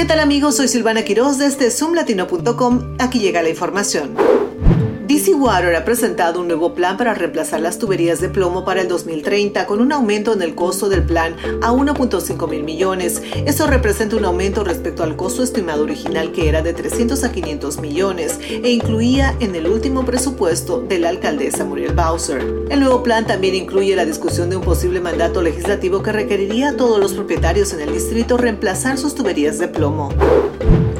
¿Qué tal amigos? Soy Silvana Quiroz desde zoomlatino.com. Aquí llega la información. DC Water ha presentado un nuevo plan para reemplazar las tuberías de plomo para el 2030 con un aumento en el costo del plan a 1.5 mil millones. Esto representa un aumento respecto al costo estimado original que era de 300 a 500 millones e incluía en el último presupuesto de la alcaldesa Muriel Bowser. El nuevo plan también incluye la discusión de un posible mandato legislativo que requeriría a todos los propietarios en el distrito reemplazar sus tuberías de plomo.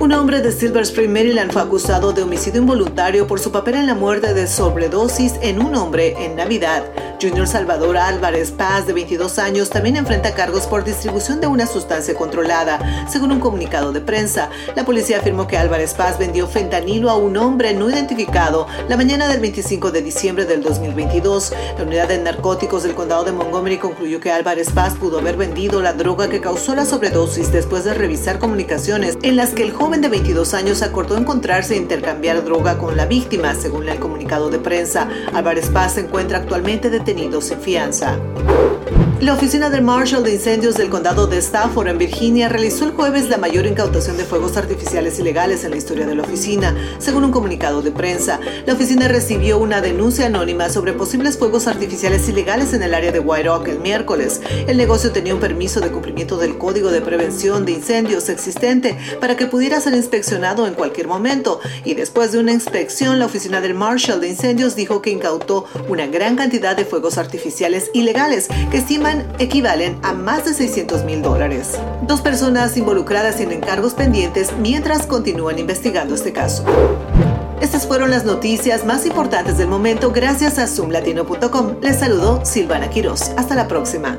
Un hombre de Silver Spring, Maryland, fue acusado de homicidio involuntario por su papel en la muerte de sobredosis en un hombre en Navidad. Junior Salvador Álvarez Paz, de 22 años, también enfrenta cargos por distribución de una sustancia controlada. Según un comunicado de prensa, la policía afirmó que Álvarez Paz vendió fentanilo a un hombre no identificado la mañana del 25 de diciembre del 2022. La unidad de narcóticos del condado de Montgomery concluyó que Álvarez Paz pudo haber vendido la droga que causó la sobredosis después de revisar comunicaciones en las que el joven de 22 años acordó encontrarse e intercambiar droga con la víctima, según el comunicado de prensa. Álvarez Paz se encuentra actualmente detenido en fianza. La oficina del Marshal de Incendios del Condado de Stafford, en Virginia, realizó el jueves la mayor incautación de fuegos artificiales ilegales en la historia de la oficina, según un comunicado de prensa. La oficina recibió una denuncia anónima sobre posibles fuegos artificiales ilegales en el área de White Oak el miércoles. El negocio tenía un permiso de cumplimiento del Código de Prevención de Incendios existente para que pudiera ser inspeccionado en cualquier momento, y después de una inspección, la oficina del Marshal de Incendios dijo que incautó una gran cantidad de fuegos artificiales ilegales que estima equivalen a más de 600 mil dólares. Dos personas involucradas tienen cargos pendientes mientras continúan investigando este caso. Estas fueron las noticias más importantes del momento gracias a zoomlatino.com. Les saludo Silvana Quiroz. Hasta la próxima.